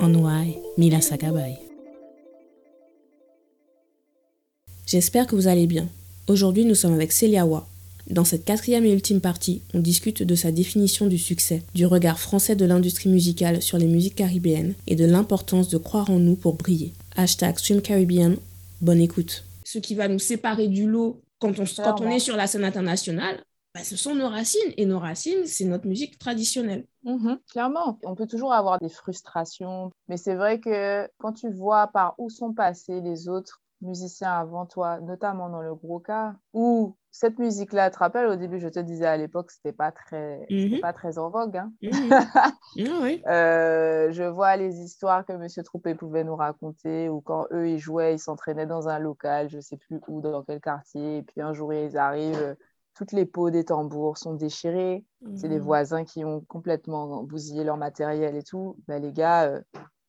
Onwai Mila Sakabay. J'espère que vous allez bien. Aujourd'hui, nous sommes avec Célia Wa. Dans cette quatrième et ultime partie, on discute de sa définition du succès, du regard français de l'industrie musicale sur les musiques caribéennes et de l'importance de croire en nous pour briller. Hashtag Stream Caribbean, bonne écoute. Ce qui va nous séparer du lot quand on, quand on est sur la scène internationale, bah, ce sont nos racines. Et nos racines, c'est notre musique traditionnelle. Mhm, clairement, on peut toujours avoir des frustrations, mais c'est vrai que quand tu vois par où sont passés les autres musiciens avant toi, notamment dans le gros cas, où cette musique-là, te rappelles, au début, je te disais à l'époque, c'était pas très, Mhm. pas très en vogue. hein. Mhm. Ah oui. Euh, je vois les histoires que Monsieur Troupé pouvait nous raconter, ou quand eux, ils jouaient, ils s'entraînaient dans un local, je sais plus où, dans quel quartier, et puis un jour, ils arrivent, toutes les peaux des tambours sont déchirées, c'est les Mhm. voisins qui ont complètement bousillé leur matériel et tout. Ben, les gars, euh,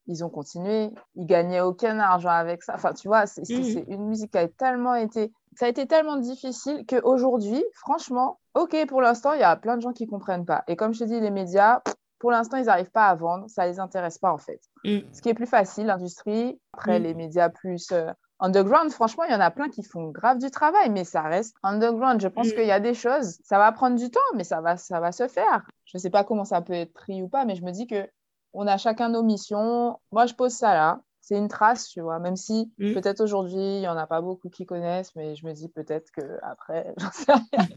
ils ont continué. Ils gagnaient aucun argent avec ça. Enfin, tu vois, c'est c'est- une musique qui a tellement été... Ça a été tellement difficile qu'aujourd'hui, franchement, OK, pour l'instant, il y a plein de gens qui ne comprennent pas. Et comme je te dis, les médias, pour l'instant, ils n'arrivent pas à vendre. Ça ne les intéresse pas, en fait. Mhm. Ce qui est plus facile, l'industrie. Après, les médias plus... euh, Underground, franchement, il y en a plein qui font grave du travail, mais ça reste underground. Je pense Mm. qu'il y a des choses, ça va prendre du temps, mais ça va, ça va se faire. Je ne sais pas comment ça peut être pris ou pas, mais je me dis que on a chacun nos missions. Moi, je pose ça là. C'est une trace, tu vois, même si Mm. peut-être aujourd'hui, il n'y en a pas beaucoup qui connaissent, mais je me dis peut-être qu'après, j'en sais rien.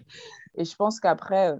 Et je pense qu'après,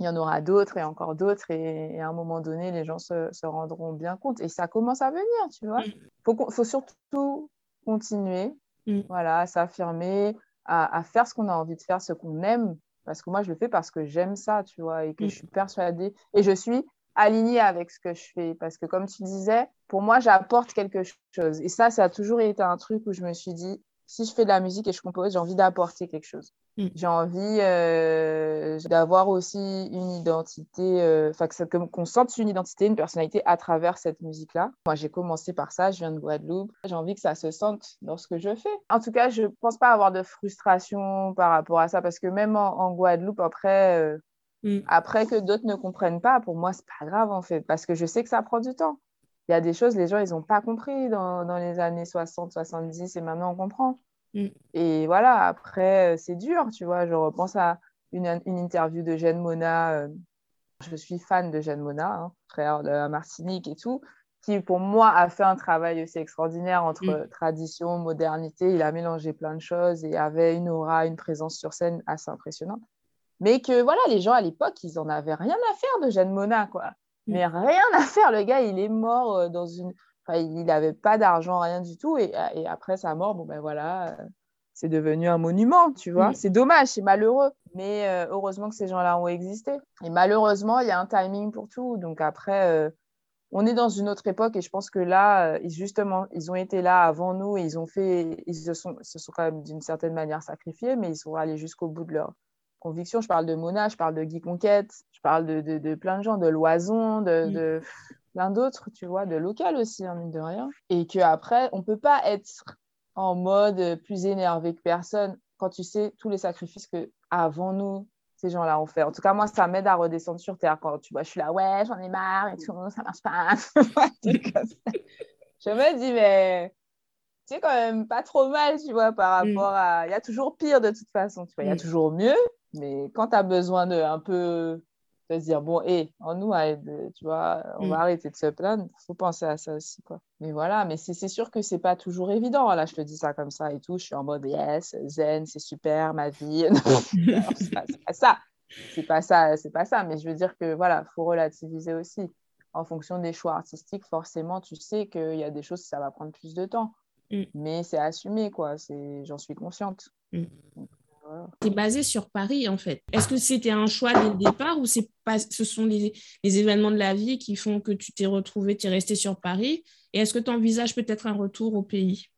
il y en aura d'autres et encore d'autres, et, et à un moment donné, les gens se, se rendront bien compte. Et ça commence à venir, tu vois. Mm. Faut, qu'on- faut surtout continuer, Mm. voilà, à s'affirmer, à, à faire ce qu'on a envie de faire, ce qu'on aime. Parce que moi, je le fais parce que j'aime ça, tu vois, et que Mm. je suis persuadée. Et je suis alignée avec ce que je fais. Parce que, comme tu disais, pour moi, j'apporte quelque chose. Et ça, ça a toujours été un truc où je me suis dit, si je fais de la musique et je compose, j'ai envie d'apporter quelque chose. Mm. J'ai envie euh, d'avoir aussi une identité, euh, enfin, que- qu'on sente une identité, une personnalité à travers cette musique-là. Moi, j'ai commencé par ça, je viens de Guadeloupe. J'ai envie que ça se sente dans ce que je fais. En tout cas, je pense pas avoir de frustration par rapport à ça, parce que même en, en Guadeloupe, après, euh, Mm. après que d'autres ne comprennent pas, pour moi, c'est pas grave, en fait, parce que je sais que ça prend du temps. Il y a des choses, les gens, ils n'ont pas compris dans, dans les années 60, 70, et maintenant on comprend. Mm. Et voilà, après, euh, c'est dur, tu vois. Je repense à une, une interview de Jeanne Mona. euh, je suis fan de Jeanne Mona, hein, frère de la Martinique et tout, qui pour moi a fait un travail aussi extraordinaire entre Mm. tradition, modernité. Il a mélangé plein de choses et avait une aura, une présence sur scène assez impressionnante. Mais que voilà, les gens à l'époque, ils en avaient rien à faire de Jeanne Mona, quoi. Mais rien à faire. Le gars, il est mort euh, dans une. Enfin, il n'avait pas d'argent, rien du tout. Et, et après sa mort, bon ben voilà, euh, c'est devenu un monument, tu vois. C'est dommage, c'est malheureux. Mais euh, heureusement que ces gens-là ont existé. Et malheureusement, il y a un timing pour tout. Donc après, euh, on est dans une autre époque et je pense que là, justement, ils ont été là avant nous et ils ont fait, ils se sont, se sont quand même d'une certaine manière sacrifiés, mais ils sont allés jusqu'au bout de leur conviction. Je parle de Mona, je parle de Guy Conquête, je parle de, de, de plein de gens, de Loison, de, Mm. de plein d'autres, tu vois, de local aussi, hein, mine de rien. Et qu'après, on peut pas être en mode plus énervé que personne quand tu sais tous les sacrifices que avant nous, ces gens-là ont fait. En tout cas, moi, ça m'aide à redescendre sur terre quand tu vois, je suis là, ouais, j'en ai marre et tout, ça marche pas. Je me dis, mais c'est quand même pas trop mal, tu vois, par Mm. rapport à. Il y a toujours pire de toute façon, tu vois, il y a Mm. toujours mieux, mais quand tu as besoin de un peu de se dire, bon, hé, en nous, tu vois, on Mm. va arrêter de se plaindre, il faut penser à ça aussi, quoi. Mais voilà, mais c'est sûr que c'est pas toujours évident. Là, je te dis ça comme ça et tout, je suis en mode, yes, zen, c'est super, ma vie. C'est pas, ça. C'est pas ça, c'est pas ça. Mais je veux dire que voilà, faut relativiser aussi. En fonction des choix artistiques, forcément, tu sais qu'il y a des choses, ça va prendre plus de temps. Mm. Mais c'est assumé, quoi. C'est, j'en suis consciente. Mm. Donc, Tu es basé sur Paris, en fait. Est-ce que c'était un choix dès le départ ou c'est pas, ce sont les, les, événements de la vie qui font que tu t'es retrouvé, tu es resté sur Paris? Et est-ce que tu envisages peut-être un retour au pays?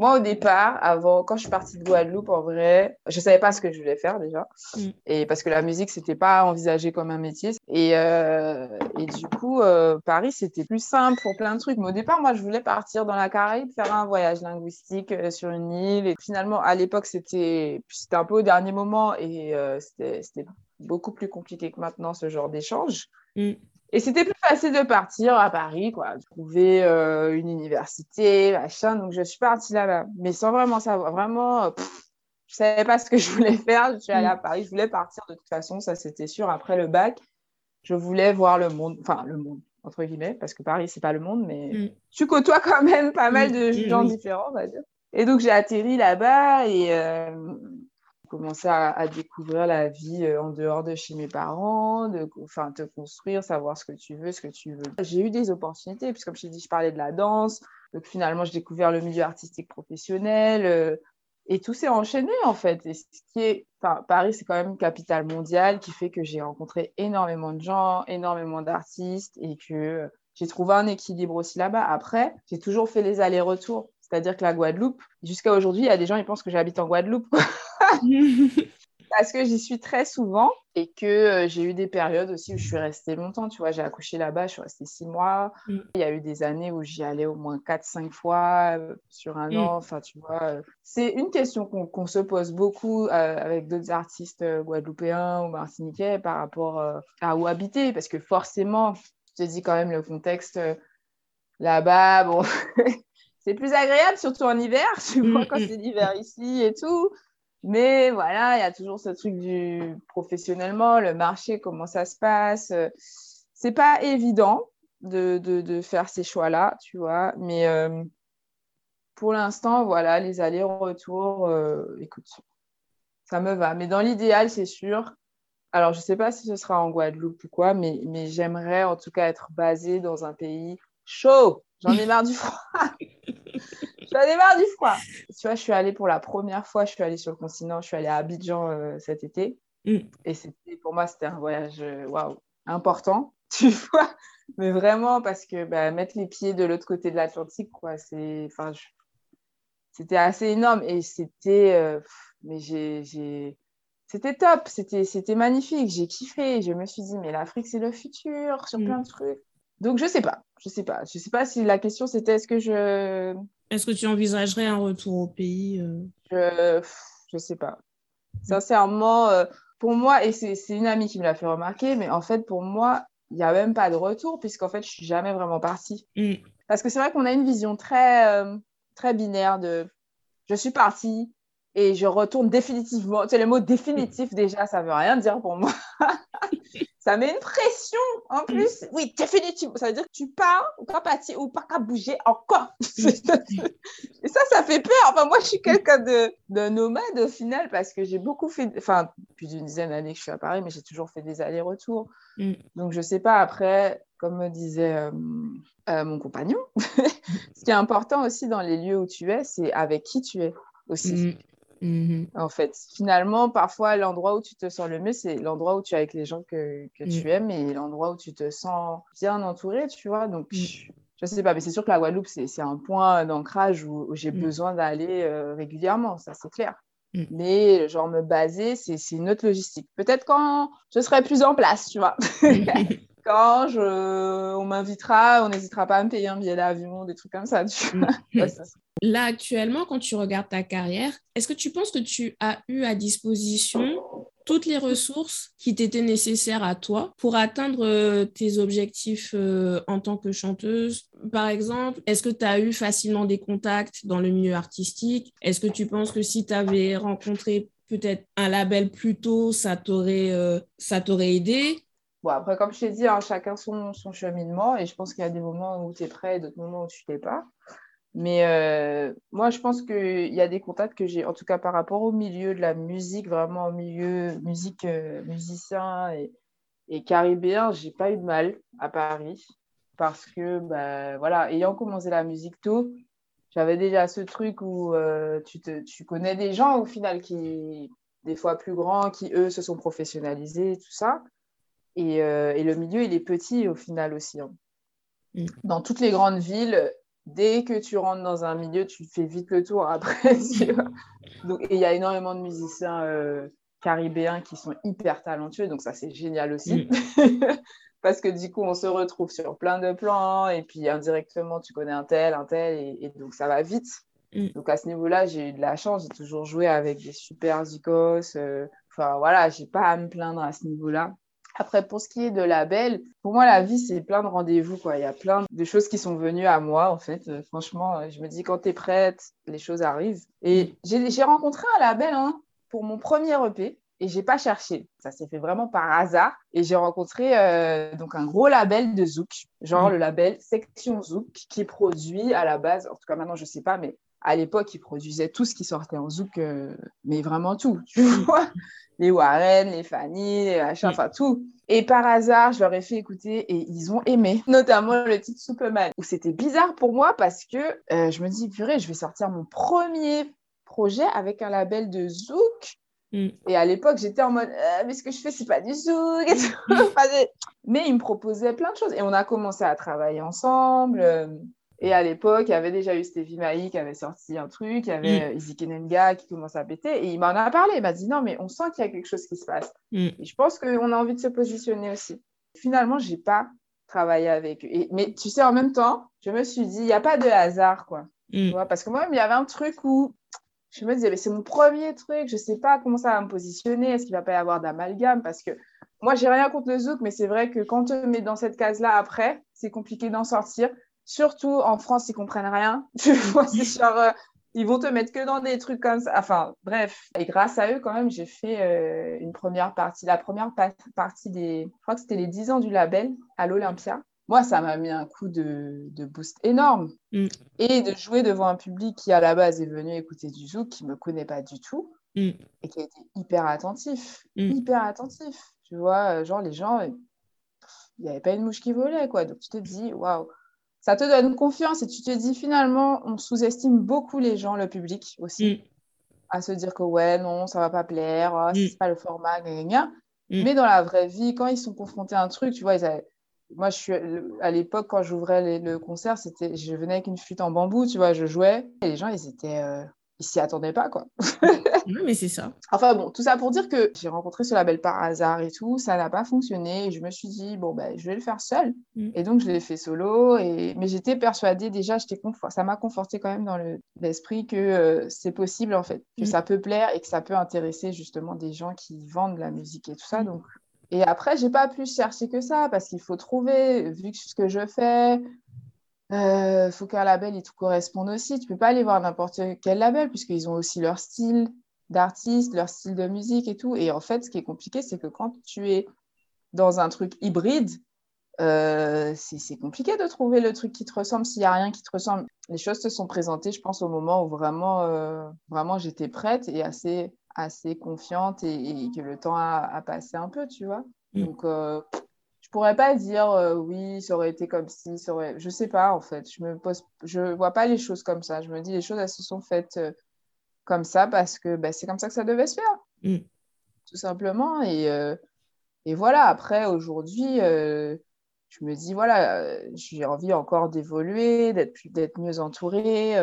Moi, au départ, avant, quand je suis partie de Guadeloupe, en vrai, je ne savais pas ce que je voulais faire déjà. Mm. Et parce que la musique, c'était pas envisagé comme un métier. Et, euh, et du coup, euh, Paris, c'était plus simple pour plein de trucs. Mais au départ, moi, je voulais partir dans la Caraïbe, faire un voyage linguistique euh, sur une île. Et finalement, à l'époque, c'était un peu au dernier moment et c'était beaucoup plus compliqué que maintenant, ce genre d'échange. Mm. Et c'était plus facile de partir à Paris, quoi, trouver euh, une université, machin. Donc, je suis partie là-bas, mais sans vraiment savoir. Vraiment, euh, je savais pas ce que je voulais faire. Je suis allée à mm. Paris. Je voulais partir de toute façon, ça c'était sûr. Après le bac, je voulais voir le monde, enfin le monde entre guillemets, parce que Paris c'est pas le monde, mais mm. tu côtoies quand même pas mal de mm. gens différents, on va dire. Et donc j'ai atterri là-bas et euh, commencer à, découvrir la vie euh, en dehors de chez mes parents, de enfin, te construire, savoir ce que tu veux, ce que tu veux. J'ai eu des opportunités, puisque comme je t'ai dit, je parlais de la danse. Donc finalement, j'ai découvert le milieu artistique professionnel. Euh, et tout s'est enchaîné en fait. Et ce qui est, enfin, Paris, c'est quand même une capitale mondiale qui fait que j'ai rencontré énormément de gens, énormément d'artistes et que j'ai trouvé un équilibre aussi là-bas. Après, j'ai toujours fait les allers-retours. C'est-à-dire que la Guadeloupe, jusqu'à aujourd'hui, il y a des gens qui pensent que j'habite en Guadeloupe. Parce que j'y suis très souvent et que euh, j'ai eu des périodes aussi où je suis restée longtemps. Tu vois, j'ai accouché là-bas, je suis restée six mois. Mm. Il y a eu des années où j'y allais au moins quatre, cinq fois euh, sur un mm. an. Enfin, tu vois, euh, c'est une question qu'on se pose beaucoup avec d'autres artistes guadeloupéens ou martiniquais par rapport à où habiter. Parce que forcément, je te dis quand même le contexte là-bas, bon. c'est plus agréable, surtout en hiver, tu vois, mm, quand c'est l'hiver ici et tout. Mais voilà, il y a toujours ce truc du professionnellement, le marché, comment ça se passe. C'est pas évident de, de, faire ces choix-là, tu vois. Mais euh, pour l'instant, voilà, les allers-retours, euh, écoute, ça me va. Mais dans l'idéal, c'est sûr. Alors, je sais pas si ce sera en Guadeloupe ou quoi, mais, mais j'aimerais en tout cas être basée dans un pays chaud. J'en ai marre du froid. J'en ai marre du froid. Tu vois, je suis allée pour la première fois, je suis allée sur le continent, je suis allée à Abidjan euh, cet été. Mm. Et c'était, pour moi, c'était un voyage euh, waouh, important, tu vois. Mais vraiment, parce que bah, mettre les pieds de l'autre côté de l'Atlantique, quoi, c'est. Enfin, c'était assez énorme. Et c'était. Euh, mais j'ai. C'était top, c'était, c'était magnifique, j'ai kiffé. Je me suis dit, mais l'Afrique, c'est le futur sur mm. plein de trucs. Donc, je sais pas. Je sais pas. Je sais pas si la question c'était est-ce que je. Est-ce que tu envisagerais un retour au pays euh? Je je sais pas. Sincèrement, euh, pour moi, et c'est une amie qui me l'a fait remarquer, mais en fait, pour moi, il n'y a même pas de retour, puisqu'en fait, je suis jamais vraiment partie. Mm. Parce que c'est vrai qu'on a une vision très, euh, très binaire de je suis partie et je retourne définitivement. Tu sais, le mot définitif, déjà, ça veut rien dire pour moi. ça met une pression en mm. plus. Oui, définitivement. Ça veut dire que tu pars ou pas partir ou pas qu'à bouger encore. et ça, ça fait peur. Enfin, moi, je suis quelqu'un de, de nomade au final parce que j'ai beaucoup fait, enfin, depuis une dizaine d'années que je suis à Paris, mais j'ai toujours fait des allers-retours. Mm. Donc, je sais pas. Après, comme me disait euh, euh, mon compagnon, ce qui est important aussi dans les lieux où tu es, c'est avec qui tu es aussi. Mm. Mhm. En fait, finalement, parfois, l'endroit où tu te sens le mieux, c'est l'endroit où tu es avec les gens que, que tu mm. aimes et l'endroit où tu te sens bien entouré, tu vois. Donc, mm. je sais pas, mais c'est sûr que la Guadeloupe, c'est un point d'ancrage où, j'ai mm. besoin d'aller euh, régulièrement, ça c'est clair. Mais genre me baser, c'est une autre logistique. Peut-être quand je serai plus en place, tu vois. je, on m'invitera, on n'hésitera pas à me payer un billet d'avion, des trucs comme ça. Tu vois. Là, actuellement, quand tu regardes ta carrière, est-ce que tu penses que tu as eu à disposition toutes les ressources qui t'étaient nécessaires à toi pour atteindre euh, tes objectifs euh, en tant que chanteuse? Par exemple, est-ce que tu as eu facilement des contacts dans le milieu artistique? Est-ce que tu penses que si tu avais rencontré peut-être un label plus tôt, ça t'aurait euh, aidé? Bon, après, comme je t'ai dit, hein, chacun son, son, cheminement et je pense qu'il y a des moments où tu es prêt et d'autres moments où tu l'es pas. Mais euh, moi, je pense qu'il y a des contacts que j'ai, en tout cas par rapport au milieu de la musique, vraiment au milieu musique, euh, musicien et, et caribéen, j'ai pas eu de mal à Paris parce que, bah, voilà, ayant commencé la musique tôt, j'avais déjà ce truc où euh, tu, te, tu connais des gens au final qui, des fois plus grands qui, eux, se sont professionnalisés, tout ça. Et, euh, et le milieu, il est petit au final aussi. Hein. Mm. Dans toutes les grandes villes, dès que tu rentres dans un milieu, tu fais vite le tour après. Donc, et il y a énormément de musiciens euh, caribéens qui sont hyper talentueux, donc ça, c'est génial aussi. Mm. Parce que du coup, on se retrouve sur plein de plans, et puis indirectement, tu connais un tel, un tel, et, donc ça va vite. Mm. Donc à ce niveau-là, j'ai eu de la chance, j'ai toujours joué avec des super zikos. Euh, enfin voilà, j'ai pas à me plaindre à ce niveau-là. Après, pour ce qui est de label, pour moi, la vie, c'est plein de rendez-vous. Quoi. Il y a plein de choses qui sont venues à moi, en fait. Euh, franchement, euh, je me dis, quand tu es prête, les choses arrivent. Et j'ai rencontré un label hein, pour mon premier EP et j'ai pas cherché. Ça s'est fait vraiment par hasard. Et j'ai rencontré euh, donc un gros label de Zouk, genre mm. le label Section Zouk, qui produit à la base, en tout cas maintenant je sais pas, mais à l'époque, ils produisaient tout ce qui sortait en zouk, euh, mais vraiment tout, tu vois. Les Warren, les Fanny, les machins, mm. enfin tout. Et par hasard, je leur ai fait écouter et ils ont aimé, notamment le titre Superman, où c'était bizarre pour moi parce que euh, je me dis, purée, je vais sortir mon premier projet avec un label de zouk. Mm. Et à l'époque, j'étais en mode, euh, mais ce que je fais, c'est pas du zouk. mais ils me proposaient plein de choses. Et on a commencé à travailler ensemble. Et à l'époque, il y avait déjà eu Stevie Mai qui avait sorti un truc, il y avait mm. Izzy Kenenga qui commençait à péter, et il m'en a parlé. Il m'a dit non, mais on sent qu'il y a quelque chose qui se passe. Mm. Et je pense qu'on a envie de se positionner aussi. Finalement, je n'ai pas travaillé avec eux. mais tu sais, en même temps, je me suis dit, il n'y a pas de hasard, quoi. Mm. vois, parce que moi-même, il y avait un truc où je me disais, c'est mon premier truc, je ne sais pas comment ça va me positionner, est-ce qu'il ne va pas y avoir d'amalgame Parce que moi, j'ai rien contre le zouk, mais c'est vrai que quand on met dans cette case-là après, c'est compliqué d'en sortir. Surtout en France, ils comprennent rien. Tu vois, c'est genre, euh, ils vont te mettre que dans des trucs comme ça. Enfin, bref. Et grâce à eux, quand même, j'ai fait euh, une première partie. La première partie des. Je crois que c'était les 10 ans du label à l'Olympia. Moi, ça m'a mis un coup de, boost énorme. Mm. Et de jouer devant un public qui, à la base, est venu écouter du zouk, qui ne me connaît pas du tout. Mm. Et qui a été hyper attentif. Mm. Hyper attentif. Tu vois, euh, genre, les gens, il n'y avait pas une mouche qui volait, quoi. Donc, tu te dis, waouh ça te donne confiance et tu te dis finalement, on sous-estime beaucoup les gens, le public aussi, mm. à se dire que ouais, non, ça va pas plaire, oh, c'est mm. pas le format, gna, gna. Mm. Mais dans la vraie vie, quand ils sont confrontés à un truc, tu vois, moi, je suis à l'époque, quand j'ouvrais le concert, c'était, je venais avec une flûte en bambou, tu vois, je jouais et les gens, ils étaient, euh, ils s'y attendaient pas, quoi. oui, mais c'est ça. Enfin bon, tout ça pour dire que j'ai rencontré ce label par hasard et tout, ça n'a pas fonctionné. Et je me suis dit, bon, ben, je vais le faire seul. Mm. Et donc, je l'ai fait solo. Et... Mais j'étais persuadée, déjà, confort... ça m'a conforté quand même dans l'esprit que euh, c'est possible, en fait, que mm. ça peut plaire et que ça peut intéresser justement des gens qui vendent de la musique et tout ça. Mm. Donc, et après, j'ai pas plus cherché que ça parce qu'il faut trouver, vu que ce que je fais, il euh, faut qu'un label il te corresponde aussi. Tu peux pas aller voir n'importe quel label puisqu'ils ont aussi leur style d'artiste, leur style de musique et tout. Et en fait, ce qui est compliqué, c'est que quand tu es dans un truc hybride, euh, c'est compliqué de trouver le truc qui te ressemble s'il n'y a rien qui te ressemble. Les choses se sont présentées, je pense, au moment où vraiment, euh, vraiment j'étais prête et assez, assez confiante et, que le temps a, passé un peu, tu vois. Mm. Donc, pourrais pas dire euh, oui, ça aurait été comme si, ça aurait... je sais pas en fait. Je me pose, je vois pas les choses comme ça. Je me dis les choses elles se sont faites euh, comme ça parce que bah, c'est comme ça que ça devait se faire, mm. tout simplement. Et, euh, et voilà. Après aujourd'hui, je me dis voilà, j'ai envie encore d'évoluer, d'être d'être mieux entourée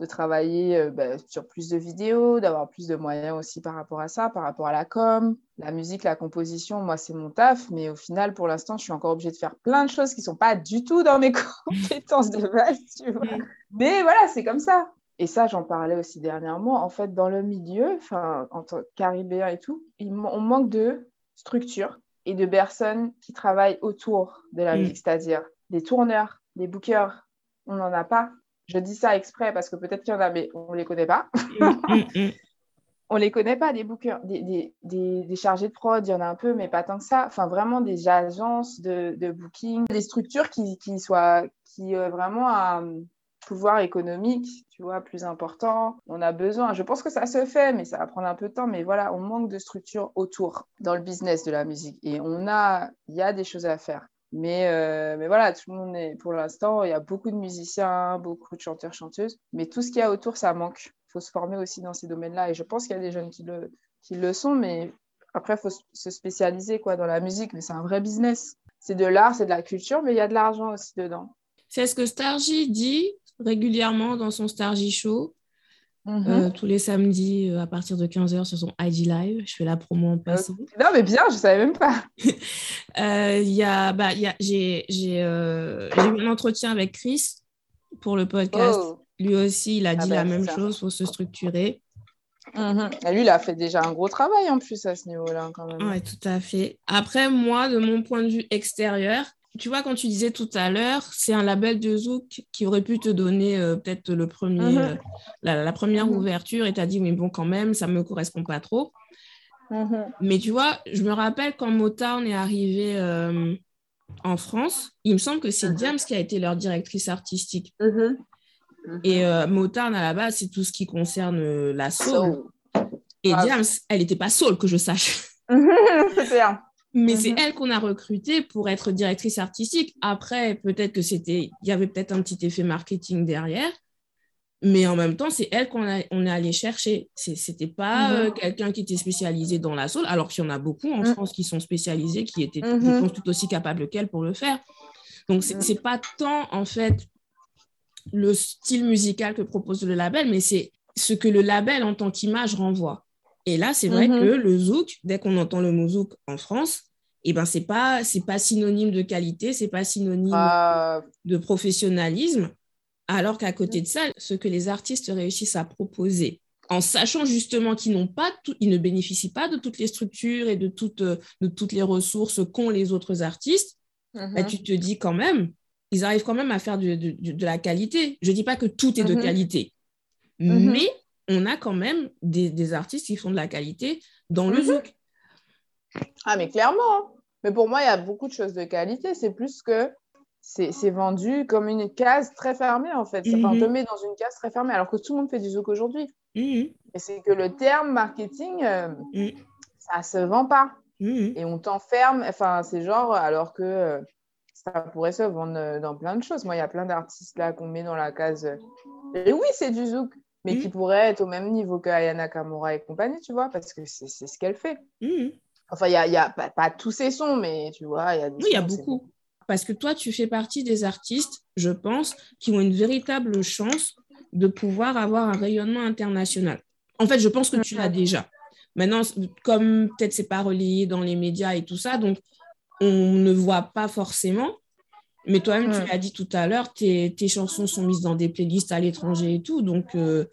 de travailler euh, bah, sur plus de vidéos, d'avoir plus de moyens aussi par rapport à ça, par rapport à la com, la musique, la composition. Moi, c'est mon taf, mais au final, pour l'instant, je suis encore obligée de faire plein de choses qui ne sont pas du tout dans mes compétences de base, tu vois. Mm. Mais voilà, c'est comme ça. Et ça, j'en parlais aussi dernièrement. En fait, dans le milieu, enfin, en tant caribéen et tout, on manque de structure et de personnes qui travaillent autour de la mm. musique, c'est-à-dire des tourneurs, des bookers. On n'en a pas je dis ça exprès parce que peut-être qu'il y en a, mais on ne les connaît pas. Mm, mm, mm. on ne les connaît pas, des bookers, des, des, chargés de prod, il y en a un peu, mais pas tant que ça. Enfin, vraiment des agences de, de booking, des structures qui, qui soient qui euh, vraiment un pouvoir économique, tu vois, plus important. On a besoin. Je pense que ça se fait, mais ça va prendre un peu de temps. Mais voilà, on manque de structures autour dans le business de la musique. Et on a, il y a des choses à faire. Mais, euh, mais voilà, tout le monde est, pour l'instant, il y a beaucoup de musiciens, beaucoup de chanteurs, chanteuses, mais tout ce qu'il y a autour, ça manque. Il faut se former aussi dans ces domaines-là. Et je pense qu'il y a des jeunes qui le, qui le sont, mais après, il faut se spécialiser quoi, dans la musique, mais c'est un vrai business. C'est de l'art, c'est de la culture, mais il y a de l'argent aussi dedans. C'est ce que Stargy dit régulièrement dans son Stargy Show. Euh, tous les samedis euh, à partir de 15h sur son IG Live. Je fais la promo en passant. non, mais bien, je ne savais même pas. euh, y a, bah, y a, j'ai, j'ai, euh, eu un entretien avec Chris pour le podcast. Oh. Lui aussi, il a ah dit bah, la même chose, il faut se structurer. Mhm. lui, il a fait déjà un gros travail en plus à ce niveau-là, quand même. Oui, tout à fait. Après, moi, de mon point de vue extérieur, tu vois, quand tu disais tout à l'heure, c'est un label de Zouk qui aurait pu te donner euh, peut-être le premier, mhm. euh, la, première mhm. ouverture et tu as dit, mais bon, quand même, ça ne me correspond pas trop. Mhm. Mais tu vois, je me rappelle quand Motown est arrivé euh, en France, il me semble que c'est Diams qui a été leur directrice artistique. Et Motown, à la base, c'est tout ce qui concerne la soul. Et ah. Diams, elle n'était pas soul, que je sache. c'est Mais c'est mhm. elle qu'on a recrutée pour être directrice artistique. Après, peut-être que c'était, il y avait peut-être un petit effet marketing derrière, mais en même temps, c'est elle qu'on on est allé chercher. C'était pas mhm. euh, quelqu'un qui était spécialisé dans la soul, alors qu'il y en a beaucoup en mhm. France qui sont spécialisés, qui étaient, tout aussi capables qu'elle pour le faire. Donc, c'est pas tant, en fait, le style musical que propose le label, mais c'est ce que le label en tant qu'image renvoie. Et là, c'est vrai mm-hmm. que le zouk, dès qu'on entend le mot zouk en France, eh ben, c'est pas, c'est pas synonyme de qualité, c'est pas synonyme ah. de professionnalisme. Alors qu'à côté de ça, ce que les artistes réussissent à proposer, en sachant justement qu'ils n'ont pas ils ne bénéficient pas de toutes les structures et de toutes, de toutes les ressources qu'ont les autres artistes, bah, tu te dis quand même, ils arrivent quand même à faire de, de, la qualité. Je dis pas que tout est de mm-hmm. qualité, mais on a quand même des, artistes qui font de la qualité dans le mhm. zouk. Ah, mais clairement. Hein. Mais pour moi, il y a beaucoup de choses de qualité. C'est plus que c'est vendu comme une case très fermée, en fait. on te mhm. met dans une case très fermée, alors que tout le monde fait du zouk aujourd'hui. Mhm. Et c'est que le terme marketing, euh, ça se vend pas. Et on t'enferme. Enfin, c'est genre, alors que euh, ça pourrait se vendre euh, dans plein de choses. Moi, il y a plein d'artistes là qu'on met dans la case. Et oui, c'est du zouk mais qui mmh. pourrait être au même niveau que Ayana Kamura et compagnie, tu vois, parce que c'est ce qu'elle fait. Mmh. Enfin, il y a, y a pas, tous ces sons, mais tu vois, il y a Oui, il y a beaucoup. Parce que toi, tu fais partie des artistes, je pense, qui ont une véritable chance de pouvoir avoir un rayonnement international. En fait, je pense que tu l'as déjà. Maintenant, comme peut-être c'est pas relayé dans les médias et tout ça, donc on ne voit pas forcément. Mais toi-même, tu l'as dit tout à l'heure, tes, chansons sont mises dans des playlists à l'étranger et tout. Donc, euh,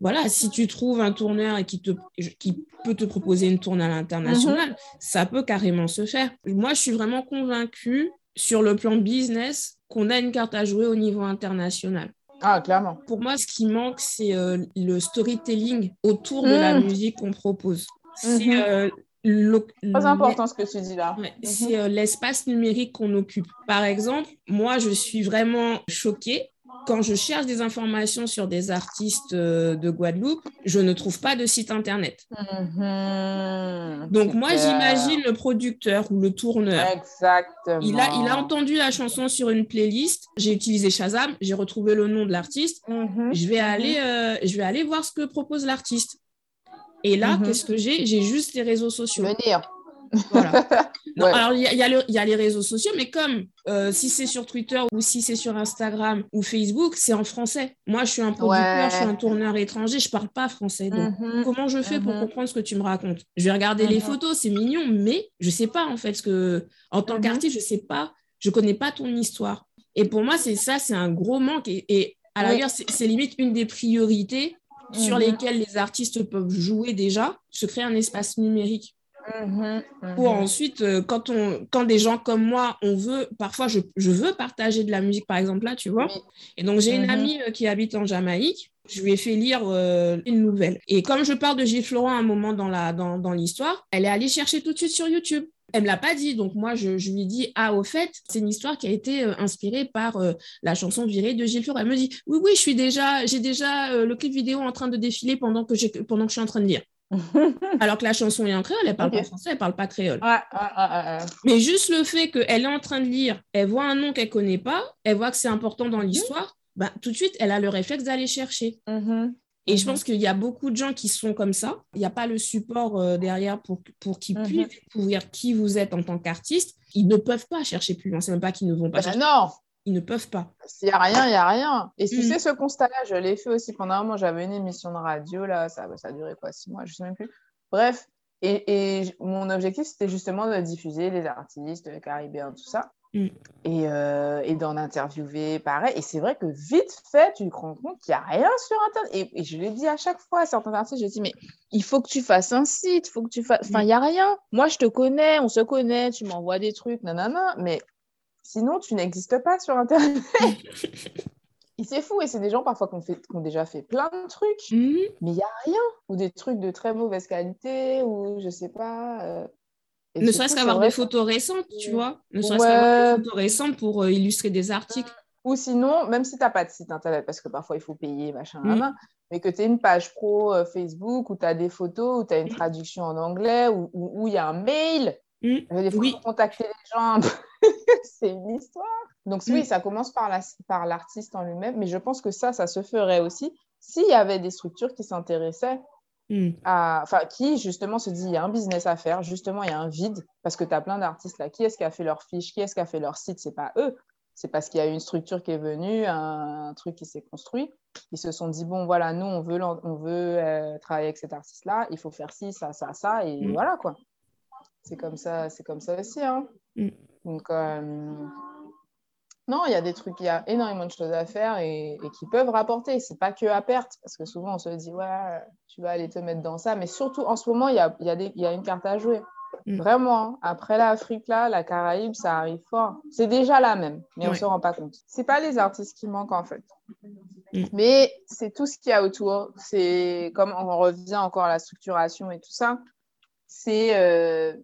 voilà, si tu trouves un tourneur qui, te, qui peut te proposer une tournée à l'international, mhm. ça peut carrément se faire. Moi, je suis vraiment convaincue sur le plan business qu'on a une carte à jouer au niveau international. Ah, clairement. Pour moi, ce qui manque, c'est euh, le storytelling autour de la mhm. musique qu'on propose. C'est mhm. euh, Très important ce que tu dis là. Mhm. C'est euh, l'espace numérique qu'on occupe. Par exemple, moi, je suis vraiment choquée quand je cherche des informations sur des artistes euh, de Guadeloupe, je ne trouve pas de site internet. Mhm. Donc moi, j'imagine le producteur ou le tourneur. Exactement. Il a, il a entendu la chanson sur une playlist. J'ai utilisé Shazam, j'ai retrouvé le nom de l'artiste. Mhm. Je vais aller, euh, je vais aller voir ce que propose l'artiste. Et là, mhm. qu'est-ce que j'ai? J'ai juste les réseaux sociaux. Venir. Voilà. Alors, il y, a les réseaux sociaux, mais comme euh, si c'est sur Twitter ou si c'est sur Instagram ou Facebook, c'est en français. Moi, je suis un producteur, je suis un tourneur étranger, je parle pas français. Donc, mhm. comment je fais pour mhm. comprendre ce que tu me racontes? Je vais regarder les photos, c'est mignon, mais je sais pas en fait ce que, en tant qu'artiste, je sais pas, je connais pas ton histoire. Et pour moi, c'est ça, c'est un gros manque. Et, et à la rigueur, c'est limite une des priorités sur mhm. lesquels les artistes peuvent jouer déjà, se créer un espace numérique. Mhm, mhm. Pour ensuite, euh, quand, on, quand des gens comme moi, on veut, parfois je, je veux partager de la musique, par exemple, là, tu vois. Et donc, j'ai une amie euh, qui habite en Jamaïque. Je lui ai fait lire euh, une nouvelle. Et comme je parle de Gilles Florent à un moment dans l'histoire, dans, dans elle est allée chercher tout de suite sur YouTube. Elle me l'a pas dit, donc moi je, lui dis ah au fait c'est une histoire qui a été euh, inspirée par euh, la chanson virée de Gilles Fleur. Elle me dit oui oui je suis déjà j'ai déjà euh, le clip vidéo en train de défiler pendant que j'ai pendant que je suis en train de lire. Alors que la chanson est en créole, elle parle pas français, elle parle pas créole. Mais juste le fait qu'elle est en train de lire, elle voit un nom qu'elle connaît pas, elle voit que c'est important dans l'histoire, bah, tout de suite elle a le réflexe d'aller chercher. Mhm. Et je pense qu'il y a beaucoup de gens qui sont comme ça. Il n'y a pas le support euh, derrière pour, pour qu'ils puissent découvrir qui vous êtes en tant qu'artiste. Ils ne peuvent pas chercher plus loin. C'est même pas qu'ils ne vont pas Ben chercher. non, Ils ne peuvent pas. s'il n'y a rien, il n'y a rien. Et tu Mhm. sais, ce constat-là, je l'ai fait aussi pendant un moment. J'avais une émission de radio, là, ça, ça a duré quoi, six mois, je ne sais même plus. Bref, et, mon objectif, c'était justement de diffuser les artistes caribéens, tout ça. Mm. Et, euh, et d'en interviewer, pareil. Et c'est vrai que vite fait, tu te rends compte qu'il n'y a rien sur Internet. Et, et je l'ai dit à chaque fois à certains artistes, je dis, mais il faut que tu fasses un site, il faut que tu fasses... Enfin, il n'y a rien. Moi, je te connais, on se connaît, tu m'envoies des trucs, nanana, mais sinon, tu n'existes pas sur Internet. Et c'est fou, et c'est des gens parfois qui ont, fait- qui ont déjà fait plein de trucs, Mhm. mais il n'y a rien. Ou des trucs de très mauvaise qualité, ou je sais pas. euh. Et Ne serait-ce qu'avoir des photos récentes, tu vois. Ne serait-ce Ouais. qu'avoir des photos récentes pour euh, illustrer des articles. Ou sinon, même si tu n'as pas de site internet, parce que parfois il faut payer, machin, Mm. nan, mais que tu aies une page pro euh, Facebook où tu as des photos, où tu as une traduction en anglais, où il y a un mail, Mm. des fois, Oui. contacter les gens. c'est une histoire. Donc, Mm. oui, ça commence par la- par l'artiste en lui-même, mais je pense que ça, ça se ferait aussi s'il y avait des structures qui s'intéressaient Mm. à, enfin, qui justement se dit il y a un business à faire, justement il y a un vide parce que tu as plein d'artistes là. Qui est-ce qui a fait leur fiche? Qui est-ce qui a fait leur site? C'est pas eux. C'est parce qu'il y a une structure qui est venue, un, un truc qui s'est construit. Ils se sont dit bon voilà, nous on veut, on veut euh, travailler avec cet artiste-là, il faut faire ci, ça, ça, ça, et Mm. voilà quoi. C'est comme ça, c'est comme ça aussi. Hein. Mm. Donc euh, non, il y a des trucs, il y a énormément de choses à faire et, et qui peuvent rapporter. C'est pas que à perte, parce que souvent on se dit, ouais, tu vas aller te mettre dans ça. Mais surtout, en ce moment, il y a, il y a, des, il y a une carte à jouer. Mm. Vraiment, hein. après l'Afrique, là, la Caraïbe, ça arrive fort. C'est déjà là même, mais on Ouais. se rend pas compte. C'est pas les artistes qui manquent, en fait. Mm. Mais c'est tout ce qu'il y a autour. C'est comme on revient encore à la structuration et tout ça. C'est euh,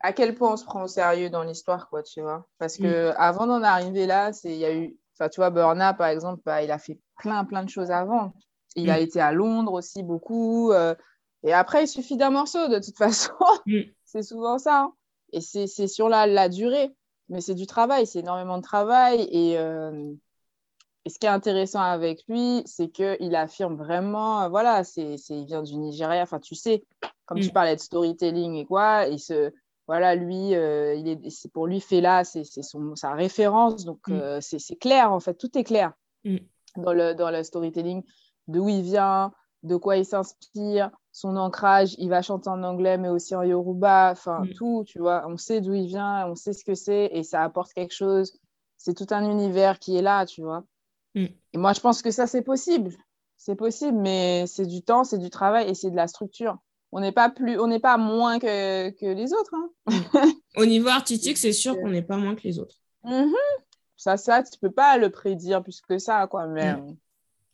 à quel point on se prend au sérieux dans l'histoire, quoi, tu vois. Parce que avant d'en arriver là, c'est il y a eu, enfin, tu vois, Burna, par exemple, bah, il a fait plein, plein de choses avant. Il a Mm. été à Londres aussi beaucoup. euh, et après, il suffit d'un morceau, de toute façon. Mm. c'est souvent ça. hein. Et c'est sur la, la durée. Mais c'est du travail, c'est énormément de travail. Et, euh, et ce qui est intéressant avec lui, c'est qu'il affirme vraiment, euh, voilà, c'est, il vient du Nigeria. Enfin, tu sais, comme tu Mm. parlais de storytelling et quoi, et ce, voilà, lui, euh, il est, c'est pour lui, Fela, c'est, c'est son, sa référence. Donc, Mm. euh, c'est, c'est clair, en fait, tout est clair Mm. dans, le, dans le storytelling, d'où il vient, de quoi il s'inspire, son ancrage. Il va chanter en anglais, mais aussi en yoruba, enfin, Mm. tout, tu vois. On sait d'où il vient, on sait ce que c'est, et ça apporte quelque chose. C'est tout un univers qui est là, tu vois. Et moi, je pense que ça, c'est possible. C'est possible, mais c'est du temps, c'est du travail et c'est de la structure. On n'est pas plus, on n'est pas moins que, que les autres. hein. Au niveau artistique, c'est sûr qu'on n'est pas moins que les autres. Mhm. Ça, ça, tu peux pas le prédire plus que ça, quoi. Mais, Mm.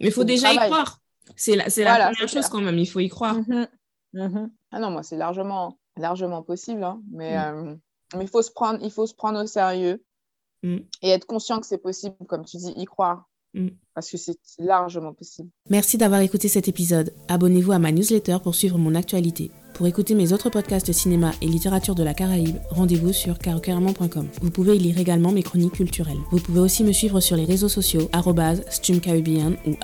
Mais il faut déjà y croire. C'est la, c'est la première chose quand même, il faut y croire. Mhm. Mhm. Ah non, moi, c'est largement, largement possible. hein. Mais Mm. euh, mais il faut se prendre, il faut se prendre au sérieux Mm. et être conscient que c'est possible, comme tu dis, y croire. Mm. Parce que c'est largement possible. Merci d'avoir écouté cet épisode. Abonnez-vous à ma newsletter pour suivre mon actualité. Pour écouter mes autres podcasts de cinéma et littérature de la Caraïbe, rendez-vous sur carocaramon.com. Vous pouvez y lire également mes chroniques culturelles. Vous pouvez aussi me suivre sur les réseaux sociaux @stumcaribbean ou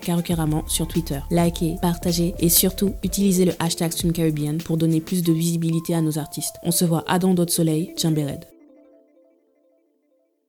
@carocaramon sur Twitter. Likez, partagez et surtout utilisez le hashtag StumCaribbean pour donner plus de visibilité à nos artistes. On se voit à Don d'autres soleil, Jambéred.